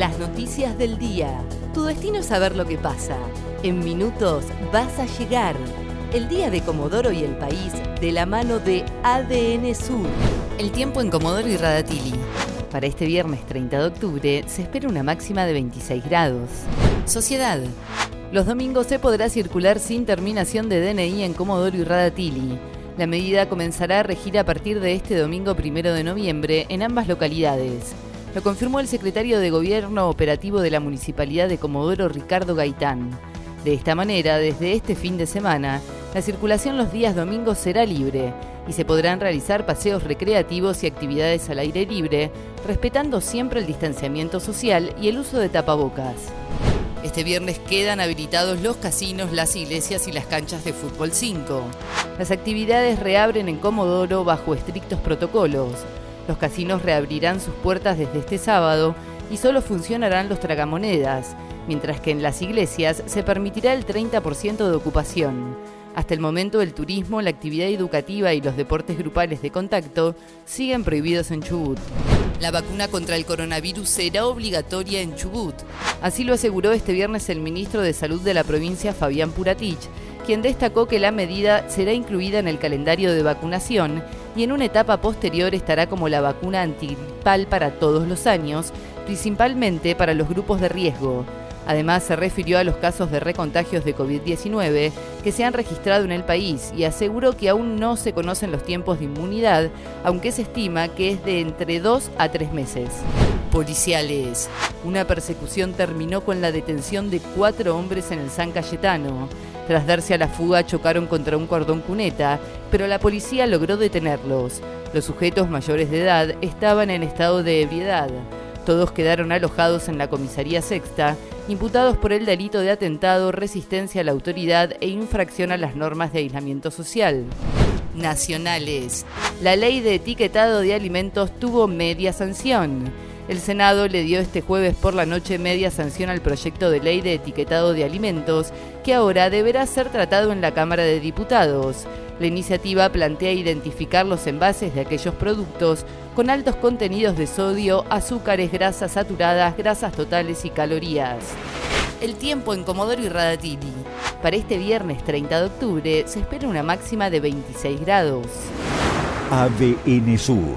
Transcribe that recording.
Las noticias del día. Tu destino es saber lo que pasa. En minutos vas a llegar. El día de Comodoro y el país de la mano de ADN Sur. El tiempo en Comodoro y Radatili. Para este viernes 30 de octubre se espera una máxima de 26 grados. Sociedad. Los domingos se podrá circular sin terminación de DNI en Comodoro y Radatili. La medida comenzará a regir a partir de este domingo primero de noviembre en ambas localidades. Lo confirmó el secretario de Gobierno Operativo de la Municipalidad de Comodoro, Ricardo Gaitán. De esta manera, desde este fin de semana, la circulación los días domingos será libre y se podrán realizar paseos recreativos y actividades al aire libre, respetando siempre el distanciamiento social y el uso de tapabocas. Este viernes quedan habilitados los casinos, las iglesias y las canchas de fútbol 5. Las actividades reabren en Comodoro bajo estrictos protocolos. Los casinos reabrirán sus puertas desde este sábado y solo funcionarán los tragamonedas, mientras que en las iglesias se permitirá el 30% de ocupación. Hasta el momento el turismo, la actividad educativa y los deportes grupales de contacto siguen prohibidos en Chubut. La vacuna contra el coronavirus será obligatoria en Chubut. Así lo aseguró este viernes el ministro de Salud de la provincia, Fabián Puratich, quien destacó que la medida será incluida en el calendario de vacunación y en una etapa posterior estará como la vacuna antigripal para todos los años, principalmente para los grupos de riesgo. Además, se refirió a los casos de recontagios de COVID-19 que se han registrado en el país y aseguró que aún no se conocen los tiempos de inmunidad, aunque se estima que es de entre dos a tres meses. Policiales. Una persecución terminó con la detención de cuatro hombres en el San Cayetano. Tras darse a la fuga chocaron contra un cordón cuneta, pero la policía logró detenerlos. Los sujetos mayores de edad estaban en estado de ebriedad. Todos quedaron alojados en la comisaría sexta, imputados por el delito de atentado, resistencia a la autoridad e infracción a las normas de aislamiento social. Nacionales. La ley de etiquetado de alimentos tuvo media sanción. El Senado le dio este jueves por la noche media sanción al proyecto de ley de etiquetado de alimentos, que ahora deberá ser tratado en la Cámara de Diputados. La iniciativa plantea identificar los envases de aquellos productos con altos contenidos de sodio, azúcares, grasas saturadas, grasas totales y calorías. El tiempo en Comodoro y Radatili. Para este viernes 30 de octubre se espera una máxima de 26 grados. ADN Sur,